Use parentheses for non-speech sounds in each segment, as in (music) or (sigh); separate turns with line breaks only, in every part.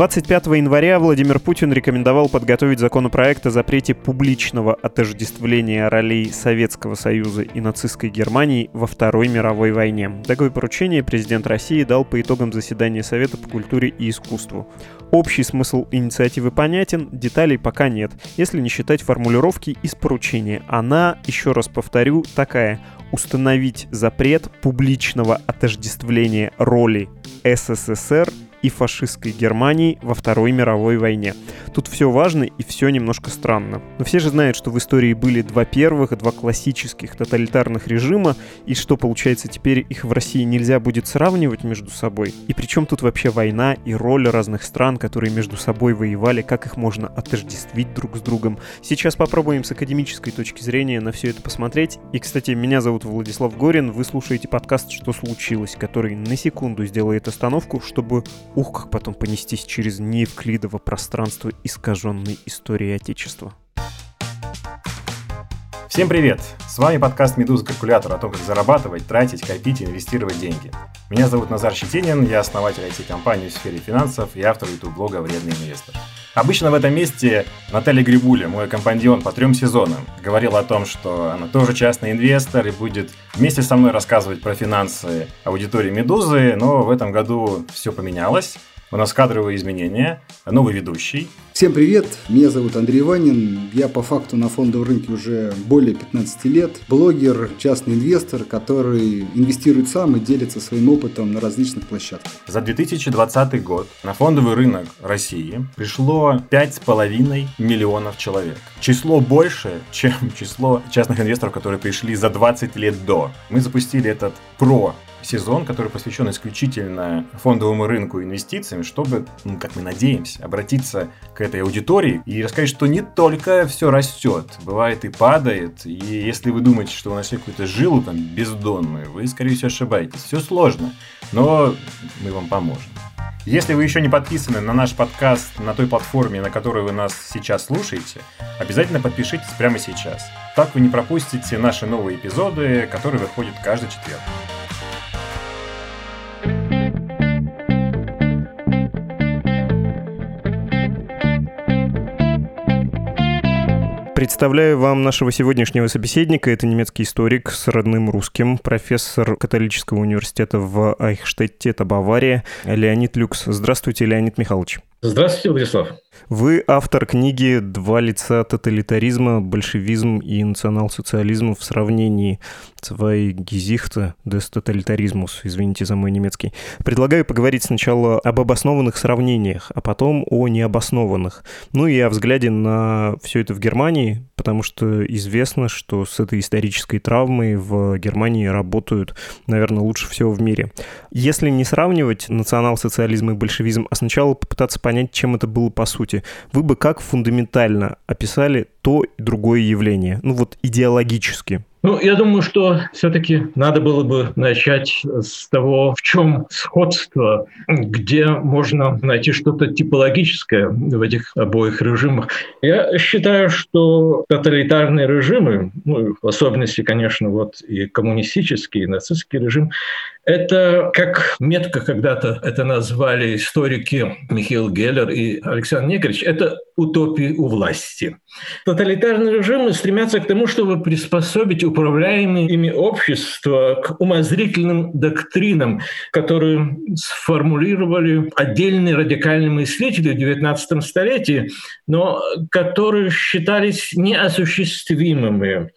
25 января Владимир Путин рекомендовал подготовить законопроект о запрете публичного отождествления ролей Советского Союза и нацистской Германии во Второй мировой войне. Такое поручение президент России дал по итогам заседания Совета по культуре и искусству. Общий смысл инициативы понятен, деталей пока нет, если не считать формулировки из поручения. Она, еще раз повторю, такая установить запрет публичного отождествления роли СССР и фашистской Германии во Второй мировой войне. Тут все важно и все немножко странно. Но все же знают, что в истории были два первых, два классических тоталитарных режима, и что, получается, теперь их в России нельзя будет сравнивать между собой. И причем тут вообще война и роль разных стран, которые между собой воевали, как их можно отождествить друг с другом. Сейчас попробуем с академической точки зрения на все это посмотреть. И, кстати, меня зовут Владислав Горин, вы слушаете подкаст «Что случилось?», который на секунду сделает остановку, чтобы Ух, как потом понестись через неевклидово пространство искаженной истории Отечества.
Всем привет! С вами подкаст «Медуза Калькулятор» о том, как зарабатывать, тратить, копить и инвестировать деньги. Меня зовут Назар Щетинин, я основатель IT-компании в сфере финансов и автор YouTube-блога «Вредный инвестор». Обычно в этом месте Наталья Грибуля, мой компаньон по трем сезонам, говорила о том, что она тоже частный инвестор и будет вместе со мной рассказывать про финансы аудитории «Медузы», но в этом году все поменялось. У нас кадровые изменения, новый ведущий.
Всем привет, меня зовут Андрей Ванин, я по факту на фондовом рынке уже более 15 лет, блогер, частный инвестор, который инвестирует сам и делится своим опытом на различных площадках.
За 2020 год на фондовый рынок России пришло 5,5 миллионов человек. Число больше, чем число частных инвесторов, которые пришли за 20 лет до. Мы запустили этот про сезон, который посвящен исключительно фондовому рынку и инвестициям, чтобы, ну, как мы надеемся, обратиться к этой аудитории и рассказать, что не только все растет, бывает и падает. И если вы думаете, что вы нашли какую-то жилу там бездонную, вы, скорее всего, ошибаетесь. Все сложно, но мы вам поможем. Если вы еще не подписаны на наш подкаст на той платформе, на которой вы нас сейчас слушаете, обязательно подпишитесь прямо сейчас. Так вы не пропустите наши новые эпизоды, которые выходят каждый четверг.
Представляю вам нашего сегодняшнего собеседника. Это немецкий историк с родным русским, профессор католического университета в Айхштетте, это Бавария, Леонид Люкс. Здравствуйте, Леонид Михайлович.
Здравствуйте, Владислав.
Вы автор книги «Два лица тоталитаризма, большевизм и национал-социализм в сравнении». Zwei Gesichter des Totalitarismus, извините за мой немецкий. Предлагаю поговорить сначала об обоснованных сравнениях, а потом о необоснованных. Ну и о взгляде на все это в Германии, потому что известно, что с этой исторической травмой в Германии работают, наверное, лучше всего в мире. Если не сравнивать национал-социализм и большевизм, а сначала попытаться понять, чем это было по сути, вы бы как фундаментально описали то и другое явление, ну вот идеологически?
Ну, я думаю, что все-таки надо было бы начать с того, в чем сходство, где можно найти что-то типологическое в этих обоих режимах. Я считаю, что тоталитарные режимы, ну, в особенности, конечно, вот и коммунистический, и нацистский режим, это, как метко когда-то это назвали историки Михаил Геллер и Александр Негрич, это утопии у власти. Тоталитарные режимы стремятся к тому, чтобы приспособить управляемые ими общества к умозрительным доктринам, которые сформулировали отдельные радикальные мыслители в XIX столетии, но которые считались неосуществимыми.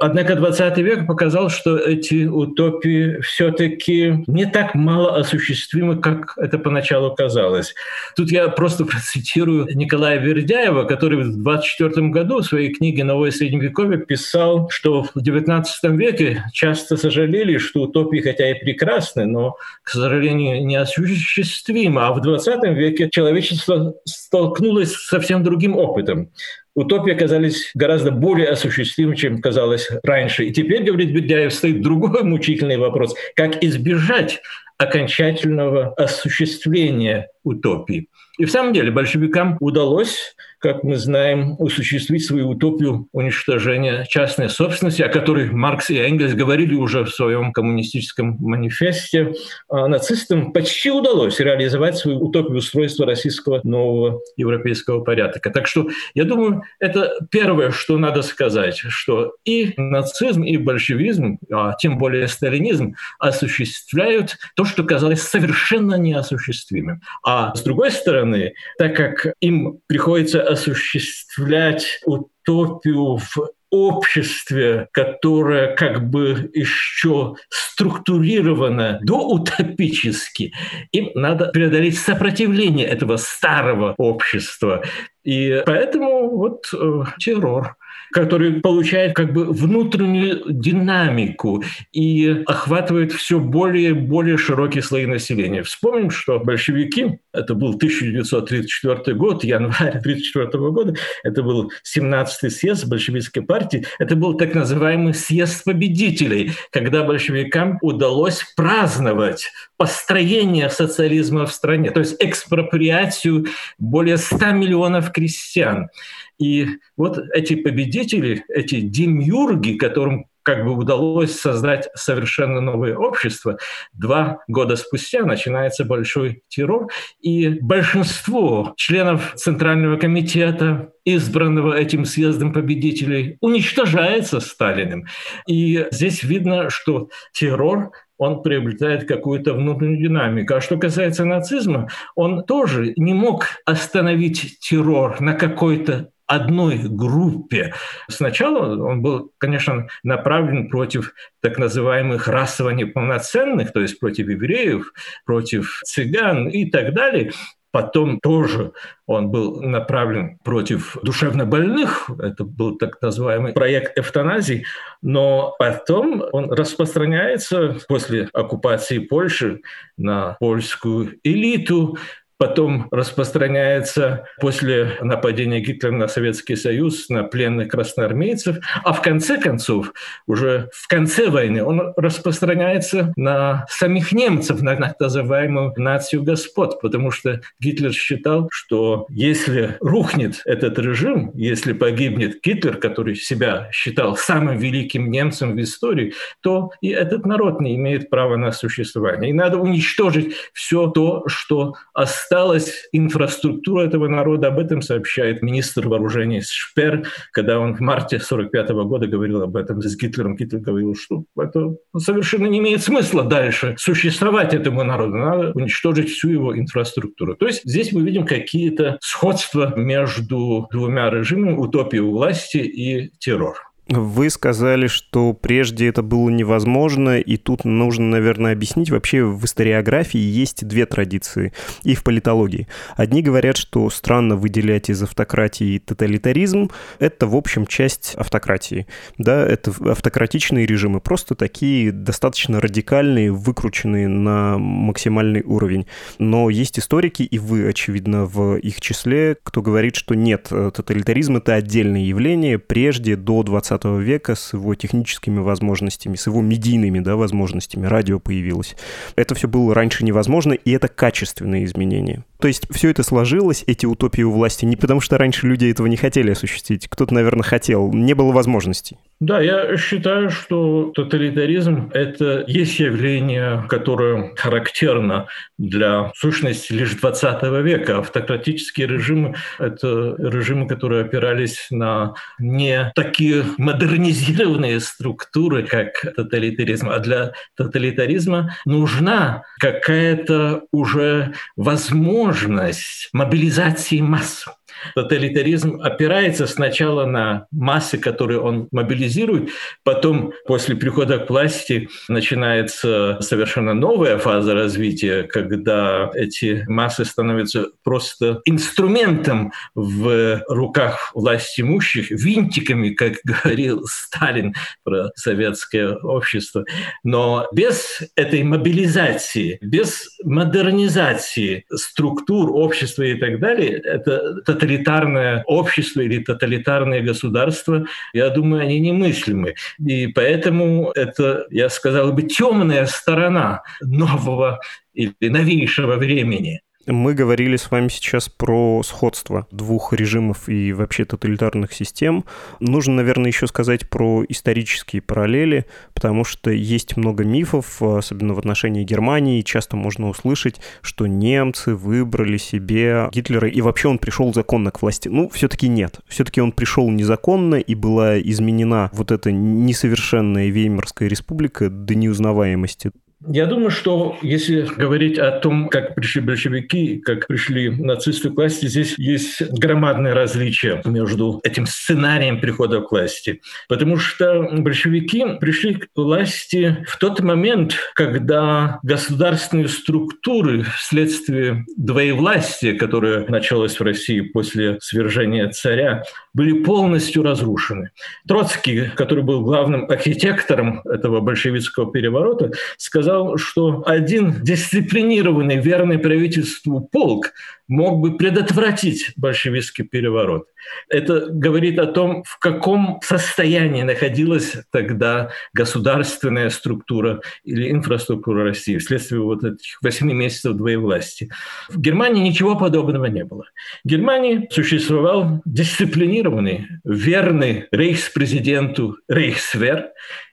Однако 20 век показал, что эти утопии все-таки не так мало осуществимы, как это поначалу казалось. Тут я просто (laughs) процитирую Николая Вердяева, который в 24 году в своей книге «Новое Средневековье» писал, что в 19 веке часто сожалели, что утопии хотя и прекрасны, но, к сожалению, неосуществимы. А в 20 веке человечество столкнулось с совсем другим опытом утопии оказались гораздо более осуществимы, чем казалось раньше. И теперь, говорит Бердяев, стоит другой (laughs) мучительный вопрос. Как избежать окончательного осуществления утопии? И в самом деле большевикам удалось как мы знаем, осуществить свою утопию уничтожения частной собственности, о которой Маркс и Энгельс говорили уже в своем коммунистическом манифесте. А нацистам почти удалось реализовать свою утопию устройства российского нового европейского порядка. Так что, я думаю, это первое, что надо сказать, что и нацизм, и большевизм, а тем более сталинизм, осуществляют то, что казалось совершенно неосуществимым. А с другой стороны, так как им приходится осуществлять утопию в обществе, которое как бы еще структурировано доутопически, им надо преодолеть сопротивление этого старого общества. И поэтому вот э, террор который получает как бы внутреннюю динамику и охватывает все более и более широкие слои населения. Вспомним, что большевики, это был 1934 год, январь 1934 года, это был 17-й съезд большевистской партии, это был так называемый съезд победителей, когда большевикам удалось праздновать построение социализма в стране, то есть экспроприацию более 100 миллионов крестьян. И вот эти победители, эти демиурги, которым как бы удалось создать совершенно новое общество. Два года спустя начинается большой террор, и большинство членов Центрального комитета, избранного этим съездом победителей, уничтожается Сталиным. И здесь видно, что террор он приобретает какую-то внутреннюю динамику. А что касается нацизма, он тоже не мог остановить террор на какой-то одной группе. Сначала он был, конечно, направлен против так называемых расово неполноценных, то есть против евреев, против цыган и так далее. Потом тоже он был направлен против душевнобольных, это был так называемый проект эвтаназии, но потом он распространяется после оккупации Польши на польскую элиту, потом распространяется после нападения Гитлера на Советский Союз, на пленных красноармейцев, а в конце концов, уже в конце войны, он распространяется на самих немцев, на так называемую нацию господ, потому что Гитлер считал, что если рухнет этот режим, если погибнет Гитлер, который себя считал самым великим немцем в истории, то и этот народ не имеет права на существование. И надо уничтожить все то, что осталось осталась инфраструктура этого народа. Об этом сообщает министр вооружений Шпер, когда он в марте 1945 года говорил об этом с Гитлером. Гитлер говорил, что это совершенно не имеет смысла дальше существовать этому народу. Надо уничтожить всю его инфраструктуру. То есть здесь мы видим какие-то сходства между двумя режимами, утопией власти и террор.
Вы сказали, что прежде это было невозможно, и тут нужно, наверное, объяснить. Вообще в историографии есть две традиции, и в политологии. Одни говорят, что странно выделять из автократии тоталитаризм. Это, в общем, часть автократии. Да, это автократичные режимы, просто такие достаточно радикальные, выкрученные на максимальный уровень. Но есть историки, и вы, очевидно, в их числе, кто говорит, что нет, тоталитаризм — это отдельное явление, прежде, до 20 20 века с его техническими возможностями, с его медийными да, возможностями. Радио появилось. Это все было раньше невозможно, и это качественные изменения. То есть все это сложилось, эти утопии у власти, не потому что раньше люди этого не хотели осуществить. Кто-то, наверное, хотел, не было возможностей.
Да, я считаю, что тоталитаризм – это есть явление, которое характерно для сущности лишь 20 века. Автократические режимы – это режимы, которые опирались на не такие модернизированные структуры, как тоталитаризм, а для тоталитаризма нужна какая-то уже возможность мобилизации масс. Тоталитаризм опирается сначала на массы, которые он мобилизирует, потом после прихода к власти начинается совершенно новая фаза развития, когда эти массы становятся просто инструментом в руках власть имущих, винтиками, как (laughs) говорил Сталин про советское общество. Но без этой мобилизации, без модернизации структур общества и так далее, это тоталитарное общество или тоталитарное государство, я думаю, они немыслимы. И поэтому это, я сказал бы, темная сторона нового или новейшего времени.
Мы говорили с вами сейчас про сходство двух режимов и вообще тоталитарных систем. Нужно, наверное, еще сказать про исторические параллели, потому что есть много мифов, особенно в отношении Германии. Часто можно услышать, что немцы выбрали себе Гитлера, и вообще он пришел законно к власти. Ну, все-таки нет. Все-таки он пришел незаконно, и была изменена вот эта несовершенная Веймарская республика до неузнаваемости.
Я думаю, что если говорить о том, как пришли большевики, как пришли нацисты к власти, здесь есть громадное различие между этим сценарием прихода к власти. Потому что большевики пришли к власти в тот момент, когда государственные структуры вследствие двоевластия, которое началось в России после свержения царя, были полностью разрушены. Троцкий, который был главным архитектором этого большевистского переворота, сказал, что один дисциплинированный, верный правительству полк мог бы предотвратить большевистский переворот. Это говорит о том, в каком состоянии находилась тогда государственная структура или инфраструктура России вследствие вот этих восьми месяцев двоевластия. В Германии ничего подобного не было. В Германии существовал дисциплинированный, верный рейхспрезиденту рейхсвер,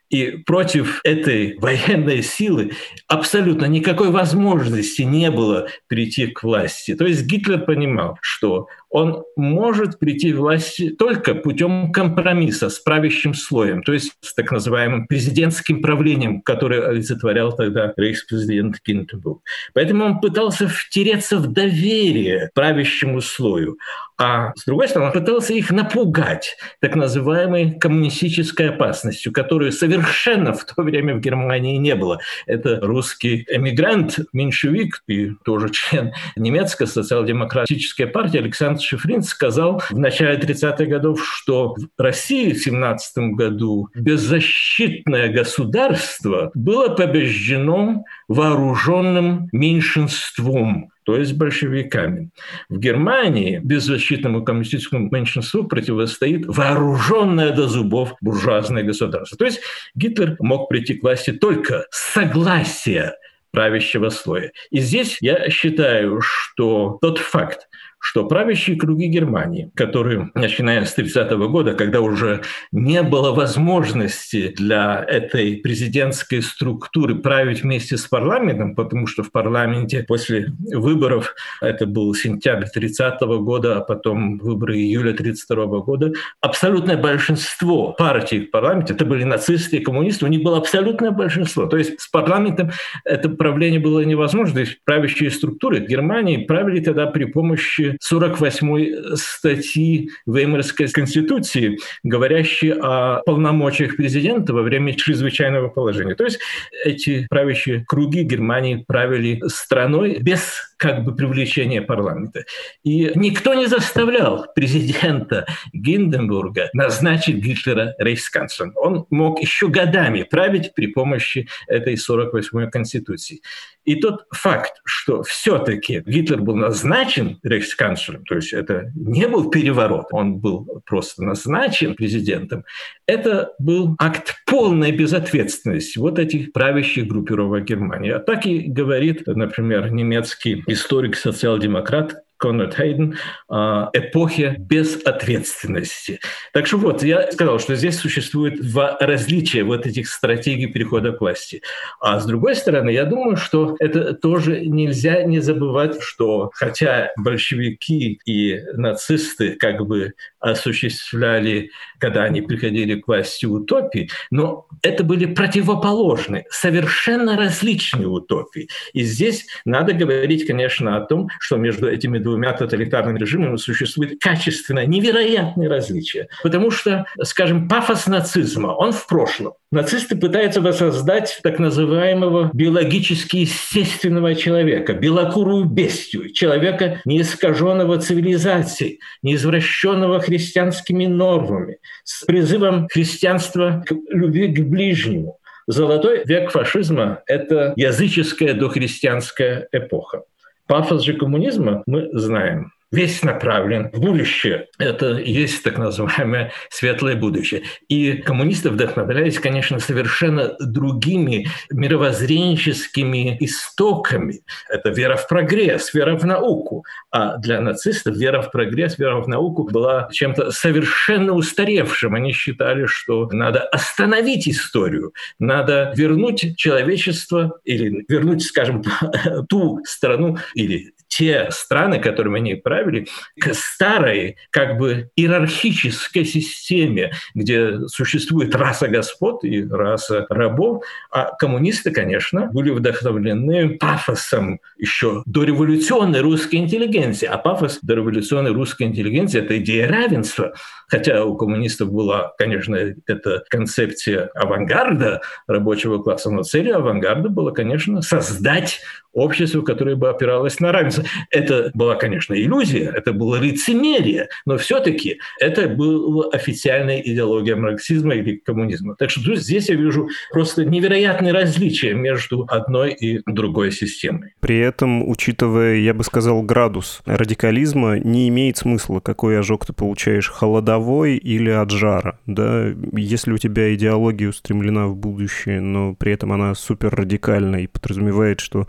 и против этой военной силы абсолютно никакой возможности не было прийти к власти. То есть Гитлер понимал, что он может прийти к власти только путем компромисса с правящим слоем, то есть с так называемым президентским правлением, которое олицетворял тогда рейхспрезидент Гинденбург. Поэтому он пытался втереться в доверие правящему слою, а с другой стороны, он пытался их напугать так называемой коммунистической опасностью, которую совершенно в то время в Германии не было. Это русский эмигрант, меньшевик и тоже член немецкой социал-демократической партии Александр Шифрин сказал в начале 30-х годов, что в России в 17 году беззащитное государство было побеждено вооруженным меньшинством то есть большевиками. В Германии беззащитному коммунистическому меньшинству противостоит вооруженное до зубов буржуазное государство. То есть Гитлер мог прийти к власти только с согласия правящего слоя. И здесь я считаю, что тот факт, что правящие круги Германии, которые, начиная с 30 -го года, когда уже не было возможности для этой президентской структуры править вместе с парламентом, потому что в парламенте после выборов, это был сентябрь 30 -го года, а потом выборы июля 32 -го года, абсолютное большинство партий в парламенте, это были нацисты и коммунисты, у них было абсолютное большинство. То есть с парламентом это правление было невозможно. То есть правящие структуры Германии правили тогда при помощи 48 статьи Веймарской конституции, говорящей о полномочиях президента во время чрезвычайного положения. То есть эти правящие круги Германии правили страной без как бы привлечения парламента. И никто не заставлял президента Гинденбурга назначить Гитлера рейхсканцлером. Он мог еще годами править при помощи этой 48-й конституции. И тот факт, что все-таки Гитлер был назначен рейхсканцлером, то есть это не был переворот, он был просто назначен президентом, это был акт полной безответственности вот этих правящих группировок Германии. А так и говорит, например, немецкий историк, социал-демократ Конрад Хейден «Эпохи безответственности». Так что вот, я сказал, что здесь существует два различия вот этих стратегий перехода к власти. А с другой стороны, я думаю, что это тоже нельзя не забывать, что хотя большевики и нацисты как бы осуществляли, когда они приходили к власти утопии, но это были противоположные, совершенно различные утопии. И здесь надо говорить, конечно, о том, что между этими двумя тоталитарными режимами существует качественно невероятные различия. Потому что, скажем, пафос нацизма, он в прошлом. Нацисты пытаются воссоздать так называемого биологически естественного человека, белокурую бестию, человека, не искаженного цивилизацией, не извращенного христианскими нормами, с призывом христианства к любви к ближнему. Золотой век фашизма – это языческая дохристианская эпоха. Пафос же коммунизма мы знаем. Весь направлен в будущее. Это есть так называемое светлое будущее. И коммунисты вдохновлялись, конечно, совершенно другими мировоззренческими истоками. Это вера в прогресс, вера в науку. А для нацистов вера в прогресс, вера в науку была чем-то совершенно устаревшим. Они считали, что надо остановить историю, надо вернуть человечество или вернуть, скажем, (laughs) ту страну или те страны, которыми они правили, к старой, как бы иерархической системе, где существует раса господ и раса рабов. А коммунисты, конечно, были вдохновлены пафосом еще дореволюционной русской интеллигенции. А пафос дореволюционной русской интеллигенции – это идея равенства. Хотя у коммунистов была, конечно, эта концепция авангарда рабочего класса, но целью авангарда было, конечно, создать общество, которое бы опиралось на равенство. Это была, конечно, иллюзия, это было лицемерие, но все-таки это была официальная идеология марксизма или коммунизма. Так что здесь я вижу просто невероятные различия между одной и другой системой.
При этом, учитывая, я бы сказал, градус радикализма, не имеет смысла, какой ожог ты получаешь, холодовой или от жара. Да? Если у тебя идеология устремлена в будущее, но при этом она супер радикальна и подразумевает, что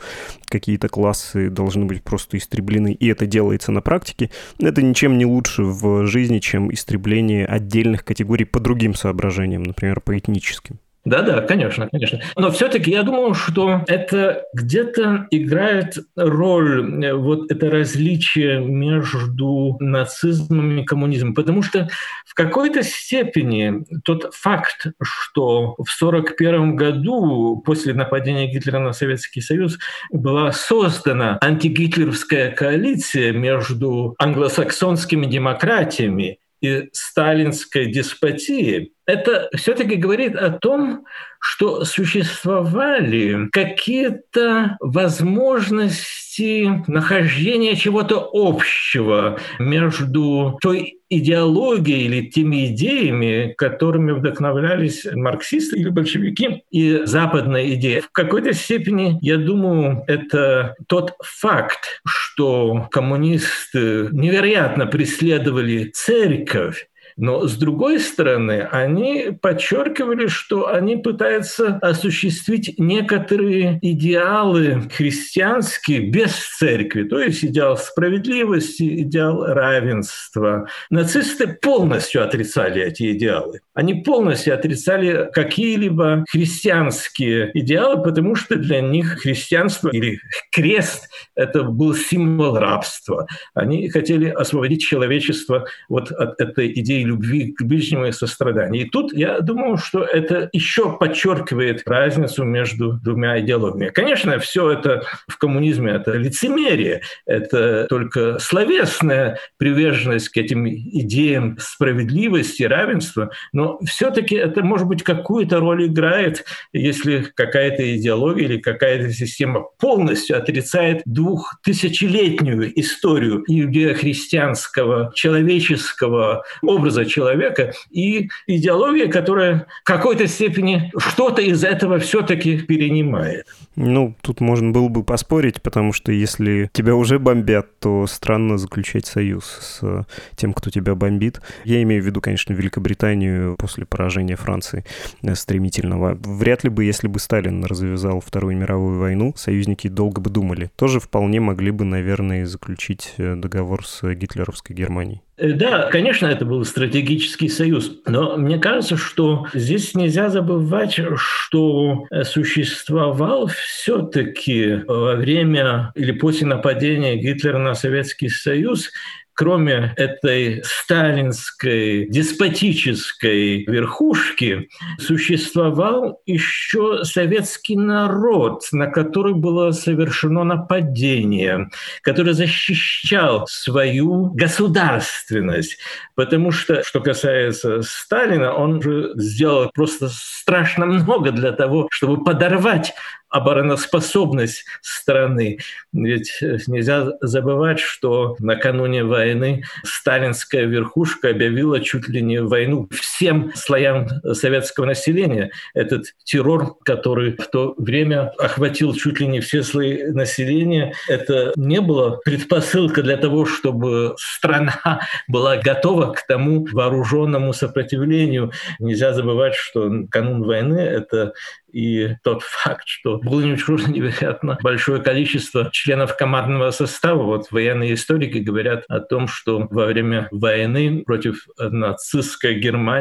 какие-то классы должны быть просто истреблены, и это делается на практике, это ничем не лучше в жизни, чем истребление отдельных категорий по другим соображениям, например, по этническим.
Да-да, конечно, конечно. Но все-таки я думаю, что это где-то играет роль э, вот это различие между нацизмом и коммунизмом, потому что в какой-то степени тот факт, что в 1941 году после нападения Гитлера на Советский Союз была создана антигитлеровская коалиция между англосаксонскими демократиями и сталинской деспотии, это все-таки говорит о том, что существовали какие-то возможности нахождения чего-то общего между той идеологией или теми идеями, которыми вдохновлялись марксисты или большевики, и западная идея. В какой-то степени, я думаю, это тот факт, что коммунисты невероятно преследовали церковь, но с другой стороны, они подчеркивали, что они пытаются осуществить некоторые идеалы христианские без церкви, то есть идеал справедливости, идеал равенства. Нацисты полностью отрицали эти идеалы. Они полностью отрицали какие-либо христианские идеалы, потому что для них христианство или крест — это был символ рабства. Они хотели освободить человечество вот от этой идеи любви к ближнему и сострадания. И тут я думаю, что это еще подчеркивает разницу между двумя идеологиями. Конечно, все это в коммунизме это лицемерие, это только словесная приверженность к этим идеям справедливости, равенства, но все-таки это, может быть, какую-то роль играет, если какая-то идеология или какая-то система полностью отрицает двухтысячелетнюю историю иудео-христианского человеческого образа образа человека и идеология, которая в какой-то степени что-то из этого все-таки перенимает.
Ну, тут можно было бы поспорить, потому что если тебя уже бомбят, то странно заключать союз с тем, кто тебя бомбит. Я имею в виду, конечно, Великобританию после поражения Франции э, стремительного. Вряд ли бы, если бы Сталин развязал Вторую мировую войну, союзники долго бы думали. Тоже вполне могли бы, наверное, заключить э, договор с гитлеровской Германией.
Э, да, конечно, это был стратегический союз, но мне кажется, что здесь нельзя забывать, что существовал все-таки во время или после нападения Гитлера на Советский Союз кроме этой сталинской деспотической верхушки, существовал еще советский народ, на который было совершено нападение, который защищал свою государственность. Потому что, что касается Сталина, он же сделал просто страшно много для того, чтобы подорвать обороноспособность страны. Ведь нельзя забывать, что накануне войны сталинская верхушка объявила чуть ли не войну всем слоям советского населения. Этот террор, который в то время охватил чуть ли не все слои населения, это не было предпосылка для того, чтобы страна (laughs) была готова к тому вооруженному сопротивлению. Нельзя забывать, что канун войны — это и тот факт, что было невероятно большое количество членов командного состава. Вот военные историки говорят о том, что во время войны против нацистской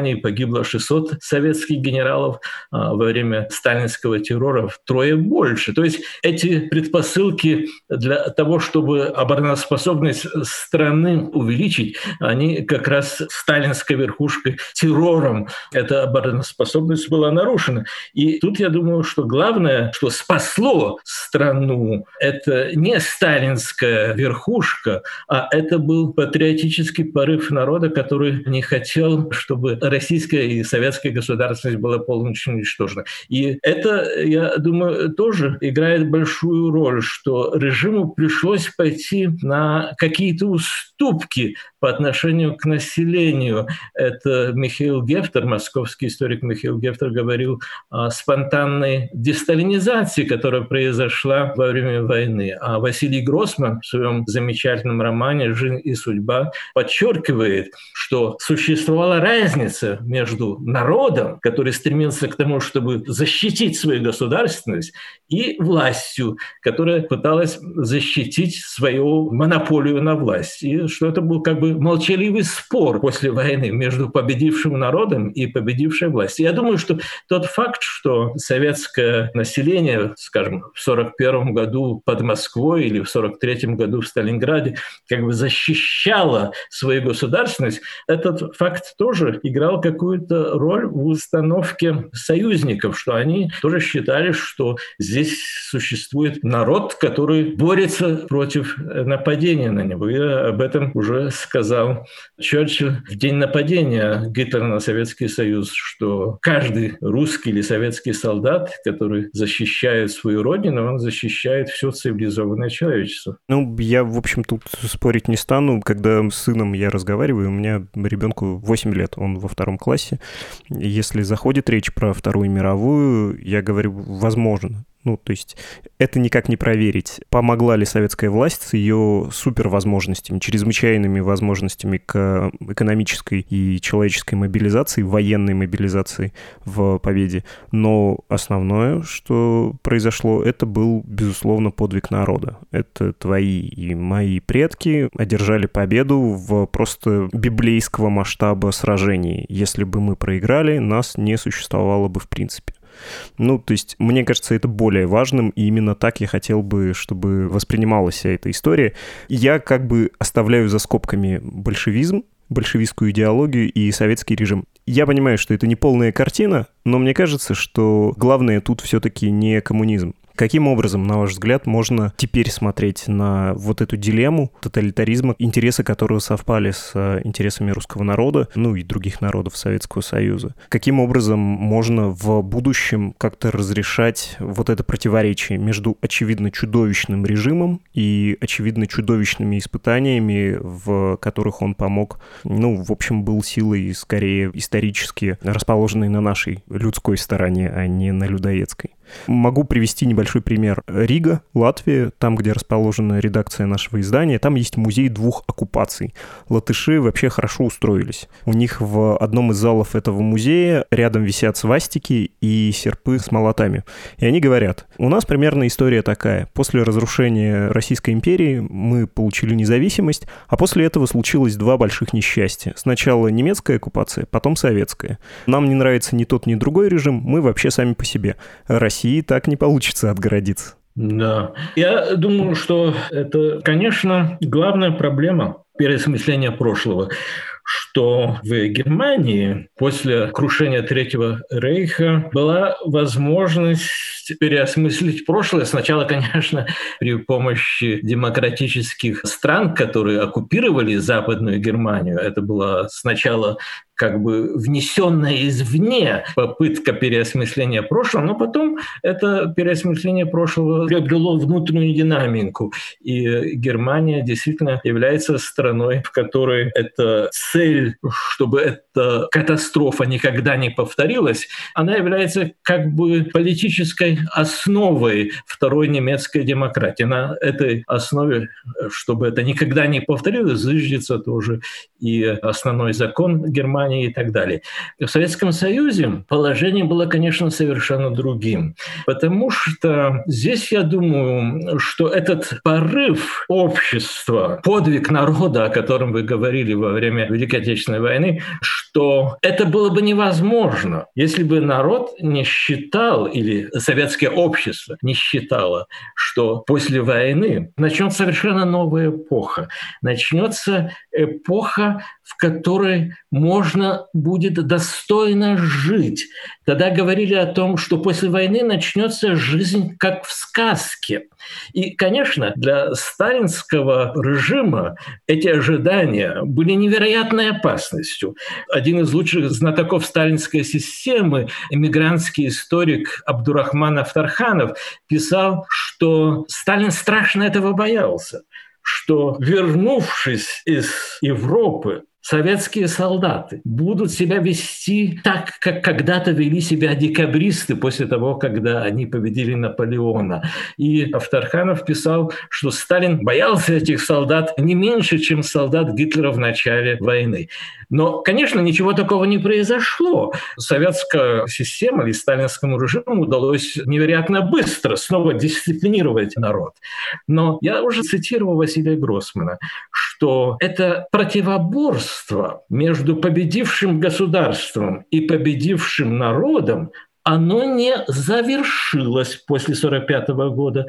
Германии погибло 600 советских генералов, а во время сталинского террора втрое больше. То есть эти предпосылки для того, чтобы обороноспособность страны увеличить, они как раз сталинской верхушкой террором эта обороноспособность была нарушена. И тут я думаю, что главное, что спасло страну, это не сталинская верхушка, а это был патриотический порыв народа, который не хотел, чтобы российская и советская государственность была полностью уничтожена. И это, я думаю, тоже играет большую роль, что режиму пришлось пойти на какие-то уступки по отношению к населению. Это Михаил Гефтер, московский историк Михаил Гефтер говорил о спонтанной десталинизации, которая произошла во время войны. А Василий Гроссман в своем замечательном романе «Жизнь и судьба» подчеркивает, что существовала разница между народом, который стремился к тому, чтобы защитить свою государственность, и властью, которая пыталась защитить свою монополию на власть. И что это был как бы молчаливый спор после войны между победившим народом и победившей властью. Я думаю, что тот факт, что советское население, скажем, в 1941 году под Москвой или в 1943 году в Сталинграде как бы защищало свою государственность, этот факт тоже играл какую-то роль в установке союзников, что они тоже считали, что здесь существует народ, который борется против нападения на него. Я об этом уже сказал Черчилль в день нападения Гитлера на Советский Союз, что каждый русский или советский солдат, который защищает свою родину, он защищает все цивилизованное человечество.
Ну, я, в общем, тут спорить не стану. Когда с сыном я разговариваю, у меня ребенку 8 лет, он во втором классе. Если заходит речь про Вторую мировую, я говорю, возможно. Ну, то есть это никак не проверить. Помогла ли советская власть с ее супервозможностями, чрезвычайными возможностями к экономической и человеческой мобилизации, военной мобилизации в победе. Но основное, что произошло, это был, безусловно, подвиг народа. Это твои и мои предки одержали победу в просто библейского масштаба сражений. Если бы мы проиграли, нас не существовало бы в принципе. Ну, то есть, мне кажется, это более важным, и именно так я хотел бы, чтобы воспринималась вся эта история. Я как бы оставляю за скобками большевизм, большевистскую идеологию и советский режим. Я понимаю, что это не полная картина, но мне кажется, что главное тут все-таки не коммунизм. Каким образом, на ваш взгляд, можно теперь смотреть на вот эту дилемму тоталитаризма, интересы которого совпали с э, интересами русского народа, ну и других народов Советского Союза? Каким образом можно в будущем как-то разрешать вот это противоречие между очевидно чудовищным режимом и очевидно чудовищными испытаниями, в которых он помог, ну, в общем, был силой скорее исторически расположенной на нашей людской стороне, а не на людоедской? Могу привести небольшой пример. Рига, Латвия, там, где расположена редакция нашего издания, там есть музей двух оккупаций. Латыши вообще хорошо устроились. У них в одном из залов этого музея рядом висят свастики и серпы с молотами. И они говорят, у нас примерно история такая. После разрушения Российской империи мы получили независимость, а после этого случилось два больших несчастья. Сначала немецкая оккупация, потом советская. Нам не нравится ни тот, ни другой режим, мы вообще сами по себе. Россия России так не получится отгородиться.
Да. Я думаю, что это, конечно, главная проблема переосмысления прошлого что в Германии после крушения Третьего Рейха была возможность переосмыслить прошлое. Сначала, конечно, при помощи демократических стран, которые оккупировали Западную Германию. Это было сначала как бы внесенная извне попытка переосмысления прошлого, но потом это переосмысление прошлого приобрело внутреннюю динамику. И Германия действительно является страной, в которой эта цель, чтобы эта катастрофа никогда не повторилась, она является как бы политической основой второй немецкой демократии. На этой основе, чтобы это никогда не повторилось, зыждется тоже и основной закон Германии и так далее. В Советском Союзе положение было, конечно, совершенно другим, потому что здесь, я думаю, что этот порыв общества, подвиг народа, о котором вы говорили во время Великой Отечественной войны, что это было бы невозможно, если бы народ не считал, или советское общество не считало, что после войны начнется совершенно новая эпоха. Начнется эпоха, в которой можно будет достойно жить. Тогда говорили о том, что после войны начнется жизнь как в сказке. И, конечно, для сталинского режима эти ожидания были невероятной опасностью. Один из лучших знатоков сталинской системы, эмигрантский историк Абдурахман Автарханов, писал, что Сталин страшно этого боялся что, вернувшись из Европы, советские солдаты будут себя вести так, как когда-то вели себя декабристы после того, когда они победили Наполеона. И Авторханов писал, что Сталин боялся этих солдат не меньше, чем солдат Гитлера в начале войны. Но, конечно, ничего такого не произошло. Советская система или сталинскому режиму удалось невероятно быстро снова дисциплинировать народ. Но я уже цитировал Василия Гроссмана, что это противоборство между победившим государством и победившим народом оно не завершилось после 1945 года.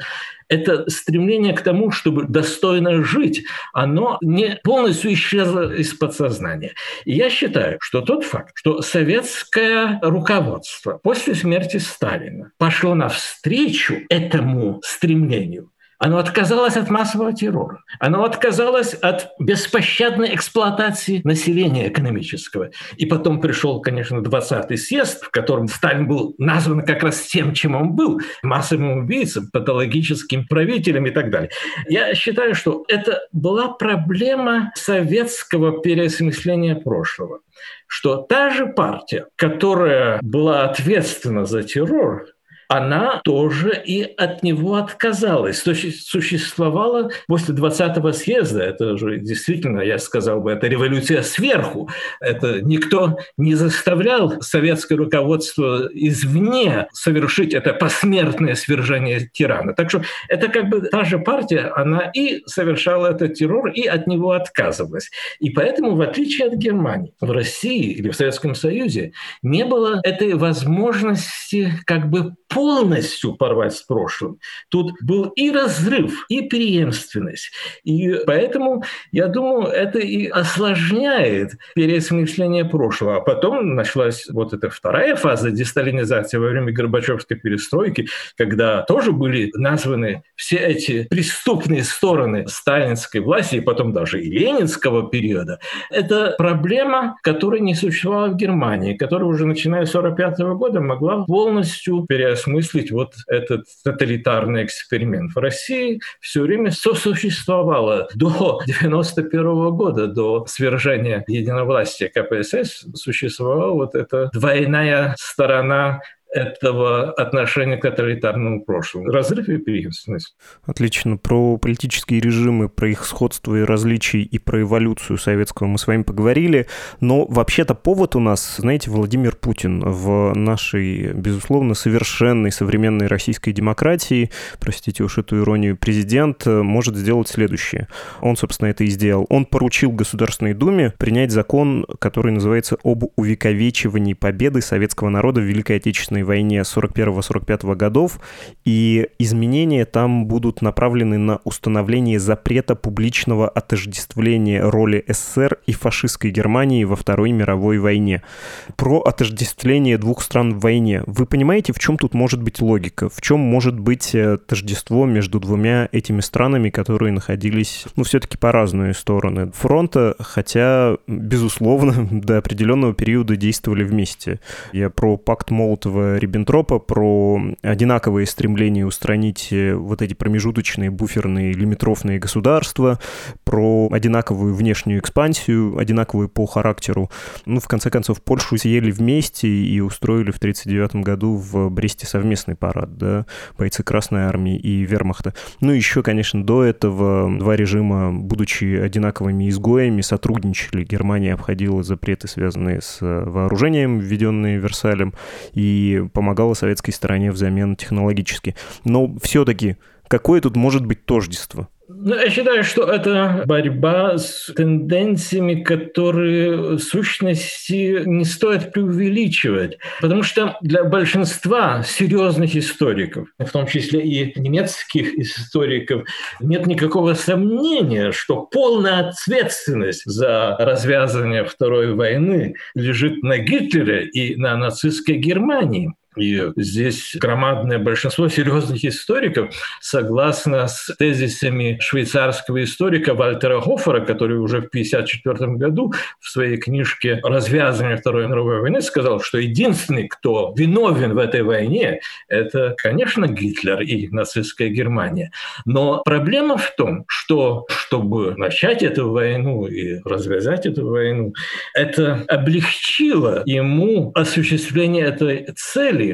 Это стремление к тому, чтобы достойно жить, оно не полностью исчезло из подсознания. И я считаю, что тот факт, что советское руководство после смерти Сталина пошло навстречу этому стремлению, оно отказалось от массового террора. Оно отказалось от беспощадной эксплуатации населения экономического. И потом пришел, конечно, 20-й съезд, в котором Сталин был назван как раз тем, чем он был – массовым убийцем, патологическим правителем и так далее. Я считаю, что это была проблема советского переосмысления прошлого что та же партия, которая была ответственна за террор, она тоже и от него отказалась. То есть существовала после 20-го съезда, это же действительно, я сказал бы, это революция сверху. Это никто не заставлял советское руководство извне совершить это посмертное свержение тирана. Так что это как бы та же партия, она и совершала этот террор, и от него отказывалась. И поэтому, в отличие от Германии, в России или в Советском Союзе не было этой возможности как бы полностью порвать с прошлым. Тут был и разрыв, и преемственность. И поэтому, я думаю, это и осложняет переосмысление прошлого. А потом началась вот эта вторая фаза десталинизации во время Горбачевской перестройки, когда тоже были названы все эти преступные стороны сталинской власти, и потом даже и ленинского периода. Это проблема, которая не существовала в Германии, которая уже начиная с 1945 года могла полностью переосмыслить осмыслить вот этот тоталитарный эксперимент. В России все время сосуществовало до 91 года, до свержения единовластия КПСС, существовала вот эта двойная сторона этого отношения к тоталитарному прошлому. Разрыв и преемственность.
Отлично. Про политические режимы, про их сходство и различия и про эволюцию советского мы с вами поговорили. Но вообще-то повод у нас, знаете, Владимир Путин в нашей, безусловно, совершенной современной российской демократии, простите уж эту иронию, президент может сделать следующее. Он, собственно, это и сделал. Он поручил Государственной Думе принять закон, который называется «Об увековечивании победы советского народа в Великой Отечественной отечественной войне 41-45 годов, и изменения там будут направлены на установление запрета публичного отождествления роли СССР и фашистской Германии во Второй мировой войне. Про отождествление двух стран в войне. Вы понимаете, в чем тут может быть логика? В чем может быть э, тождество между двумя этими странами, которые находились, ну, все-таки по разные стороны фронта, хотя, безусловно, (laughs) до определенного периода действовали вместе. Я про пакт Молотова-Риббентропа, про одинаковые стремления устранить э, вот эти промежуточные буферные лимитрофные государства, про одинаковую внешнюю экспансию, одинаковую по характеру. Ну, в конце концов, Польшу съели вместе и устроили в 1939 году в Бресте совместный парад, да, бойцы Красной Армии и Вермахта. Ну, еще, конечно, до этого два режима, будучи одинаковыми изгоями, сотрудничали. Германия обходила запреты, связанные с вооружением, введенные Версалем, и помогала советской стороне взамен технологически. Но все-таки какое тут может быть тождество?
Ну, я считаю, что это борьба с тенденциями, которые в сущности не стоит преувеличивать. Потому что для большинства серьезных историков, в том числе и немецких историков, нет никакого сомнения, что полная ответственность за развязывание Второй войны лежит на Гитлере и на нацистской Германии. И здесь громадное большинство серьезных историков согласно с тезисами швейцарского историка Вальтера Хофера, который уже в 1954 году в своей книжке «Развязывание Второй мировой войны» сказал, что единственный, кто виновен в этой войне, это, конечно, Гитлер и нацистская Германия. Но проблема в том, что чтобы начать эту войну и развязать эту войну, это облегчило ему осуществление этой цели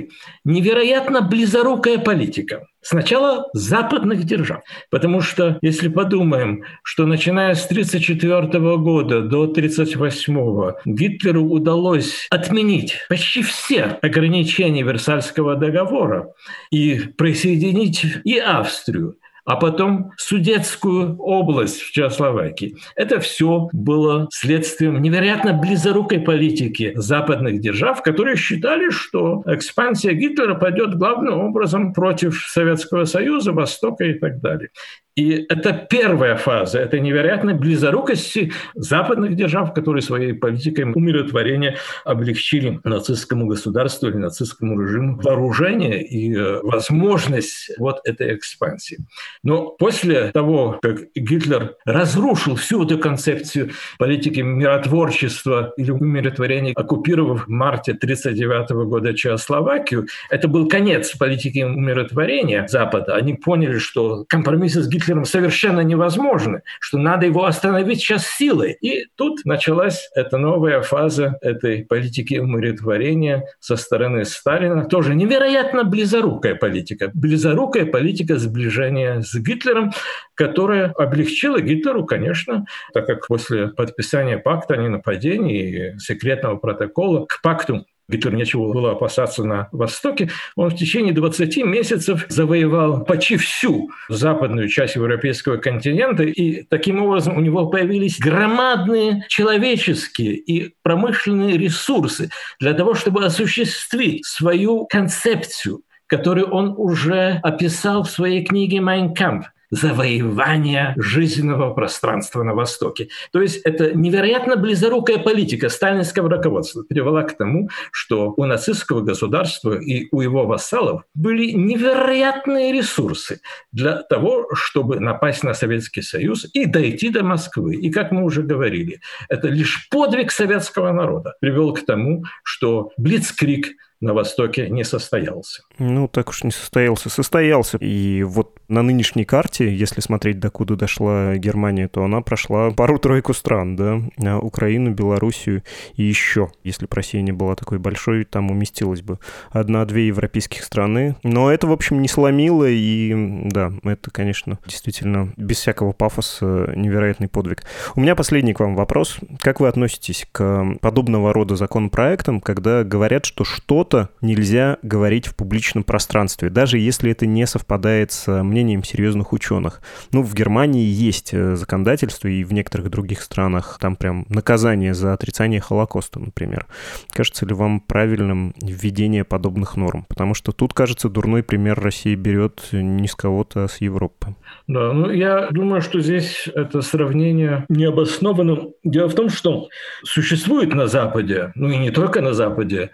невероятно близорукая политика. Сначала западных держав. Потому что, если подумаем, что начиная с 1934 года до 1938 Гитлеру удалось отменить почти все ограничения Версальского договора и присоединить и Австрию, а потом Судетскую область в Чехословакии. Это все было следствием невероятно близорукой политики западных держав, которые считали, что экспансия Гитлера пойдет главным образом против Советского Союза, Востока и так далее. И это первая фаза этой невероятной близорукости западных держав, которые своей политикой умиротворения облегчили нацистскому государству или нацистскому режиму вооружение и э, возможность вот этой экспансии. Но после того, как Гитлер разрушил всю эту концепцию политики миротворчества или умиротворения, оккупировав в марте 1939 года Чехословакию, это был конец политики умиротворения Запада. Они поняли, что компромиссы с Гитлером Гитлером совершенно невозможны, что надо его остановить сейчас силой. И тут началась эта новая фаза этой политики умиротворения со стороны Сталина. Тоже невероятно близорукая политика. Близорукая политика сближения с Гитлером, которая облегчила Гитлеру, конечно, так как после подписания пакта о ненападении и секретного протокола к пакту Гитлеру нечего было опасаться на Востоке, он в течение 20 месяцев завоевал почти всю западную часть европейского континента, и таким образом у него появились громадные человеческие и промышленные ресурсы для того, чтобы осуществить свою концепцию, которую он уже описал в своей книге «Майн камп», завоевания жизненного пространства на Востоке. То есть это невероятно близорукая политика сталинского руководства привела к тому, что у нацистского государства и у его вассалов были невероятные ресурсы для того, чтобы напасть на Советский Союз и дойти до Москвы. И как мы уже говорили, это лишь подвиг советского народа привел к тому, что Блицкрик на Востоке не состоялся.
Ну, так уж не состоялся. Состоялся. И вот на нынешней карте, если смотреть, докуда дошла Германия, то она прошла пару-тройку стран, да, а Украину, Белоруссию и еще. Если бы Россия не была такой большой, там уместилась бы одна-две европейских страны. Но это, в общем, не сломило, и да, это, конечно, действительно без всякого пафоса невероятный подвиг. У меня последний к вам вопрос. Как вы относитесь к подобного рода законопроектам, когда говорят, что что-то что-то нельзя говорить в публичном пространстве, даже если это не совпадает с мнением серьезных ученых. Ну, в Германии есть э, законодательство, и в некоторых других странах там прям наказание за отрицание Холокоста, например. Кажется ли вам правильным введение подобных норм? Потому что тут, кажется, дурной пример России берет не с кого-то, а с Европы.
Да, ну я думаю, что здесь это сравнение необоснованно. Дело в том, что существует на Западе, ну и не только на Западе,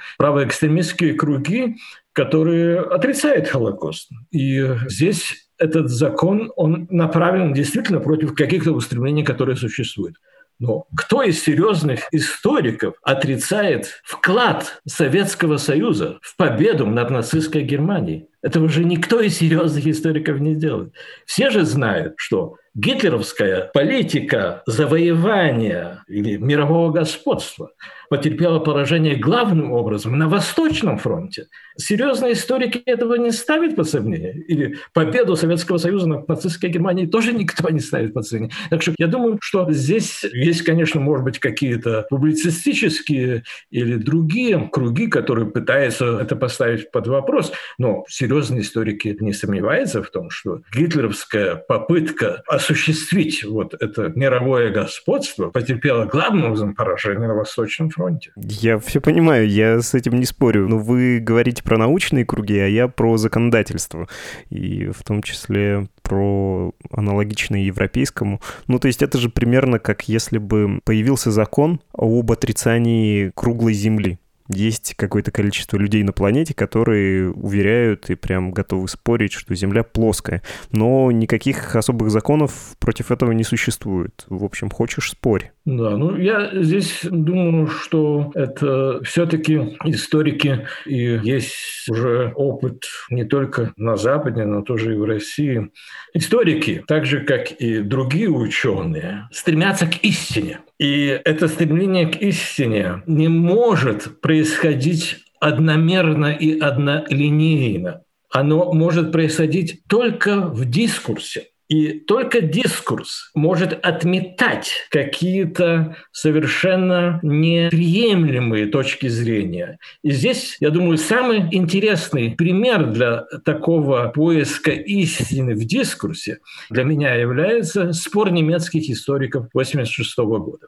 правоэкстремистские круги, которые отрицают Холокост. И здесь этот закон, он направлен действительно против каких-то устремлений, которые существуют. Но кто из серьезных историков отрицает вклад Советского Союза в победу над нацистской Германией? Этого же никто из серьезных историков не делает. Все же знают, что гитлеровская политика завоевания или мирового господства потерпела поражение главным образом на Восточном фронте. Серьезные историки этого не ставят под сомнение. Или победу Советского Союза над нацистской Германией тоже никто не ставит под сомнение. Так что я думаю, что здесь есть, конечно, может быть, какие-то публицистические или другие круги, которые пытаются это поставить под вопрос. Но серьезные историки не сомневаются в том, что гитлеровская попытка осуществить вот это мировое господство потерпела главным образом поражение на Восточном фронте.
Я все понимаю, я с этим не спорю. Но вы говорите про научные круги, а я про законодательство. И в том числе про аналогичное европейскому. Ну, то есть это же примерно как если бы появился закон об отрицании круглой Земли есть какое-то количество людей на планете, которые уверяют и прям готовы спорить, что Земля плоская. Но никаких особых законов против этого не существует. В общем, хочешь спорь.
Да, ну я здесь думаю, что это все-таки историки и есть уже опыт не только на Западе, но тоже и в России. Историки, так же как и другие ученые, стремятся к истине. И это стремление к истине не может происходить одномерно и однолинейно. Оно может происходить только в дискурсе. И только дискурс может отметать какие-то совершенно неприемлемые точки зрения. И здесь, я думаю, самый интересный пример для такого поиска истины в дискурсе для меня является спор немецких историков 1986 года.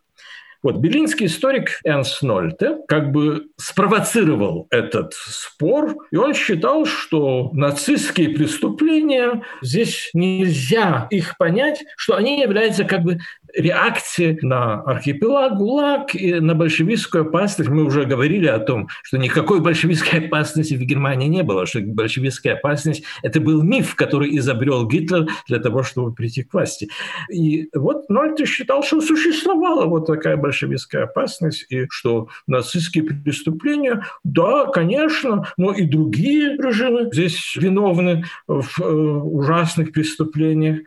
Вот берлинский историк Энс Нольте как бы спровоцировал этот спор, и он считал, что нацистские преступления, здесь нельзя их понять, что они являются как бы реакции на архипелаг ГУЛАГ и на большевистскую опасность. Мы уже говорили о том, что никакой большевистской опасности в Германии не было, что большевистская опасность – это был миф, который изобрел Гитлер для того, чтобы прийти к власти. И вот Нольте считал, что существовала вот такая большевистская опасность, и что нацистские преступления, да, конечно, но и другие режимы здесь виновны в э, ужасных преступлениях.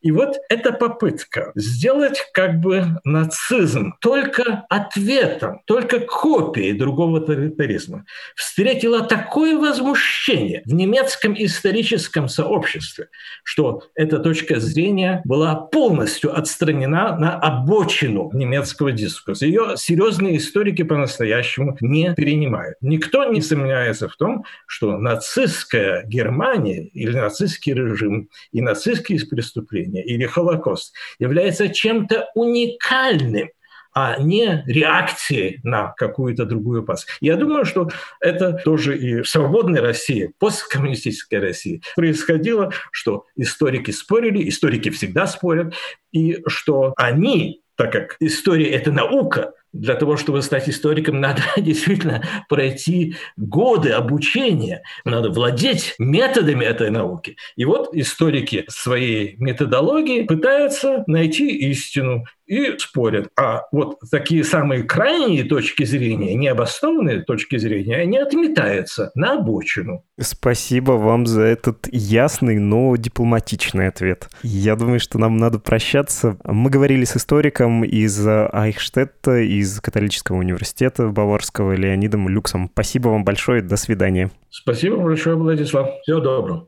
И вот эта попытка сделать как бы нацизм только ответом, только копией другого тоталитаризма встретила такое возмущение в немецком историческом сообществе, что эта точка зрения была полностью отстранена на обочину немецкого дискурса. Ее серьезные историки по-настоящему не перенимают. Никто не сомневается в том, что нацистская Германия или нацистский режим и нацистские преступления преступление или Холокост является чем-то уникальным, а не реакцией на какую-то другую опасность. Я думаю, что это тоже и в свободной России, посткоммунистической России происходило, что историки спорили, историки всегда спорят, и что они, так как история — это наука, для того, чтобы стать историком, (laughs) надо действительно пройти годы обучения, надо владеть методами этой науки. И вот историки своей методологии пытаются найти истину и спорят. А вот такие самые крайние точки зрения, необоснованные точки зрения, они отметаются на обочину.
Спасибо вам за этот ясный, но дипломатичный ответ. Я думаю, что нам надо прощаться. Мы говорили с историком из Айхштетта, из католического университета Баварского Леонидом Люксом. Спасибо вам большое. До свидания.
Спасибо большое, Владислав. Всего доброго.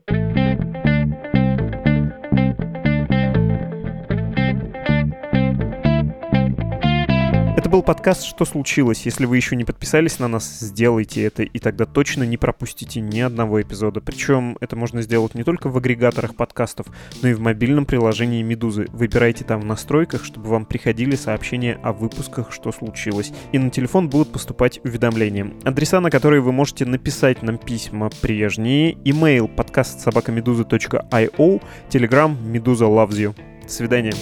Был подкаст «Что случилось?». Если вы еще не подписались на нас, сделайте это, и тогда точно не пропустите ни одного эпизода. Причем это можно сделать не только в агрегаторах подкастов, но и в мобильном приложении «Медузы». Выбирайте там в настройках, чтобы вам приходили сообщения о выпусках «Что случилось?». И на телефон будут поступать уведомления. Адреса, на которые вы можете написать нам письма прежние. Email подкаст собакамедуза.io, Telegram Медуза loves you. До свидания.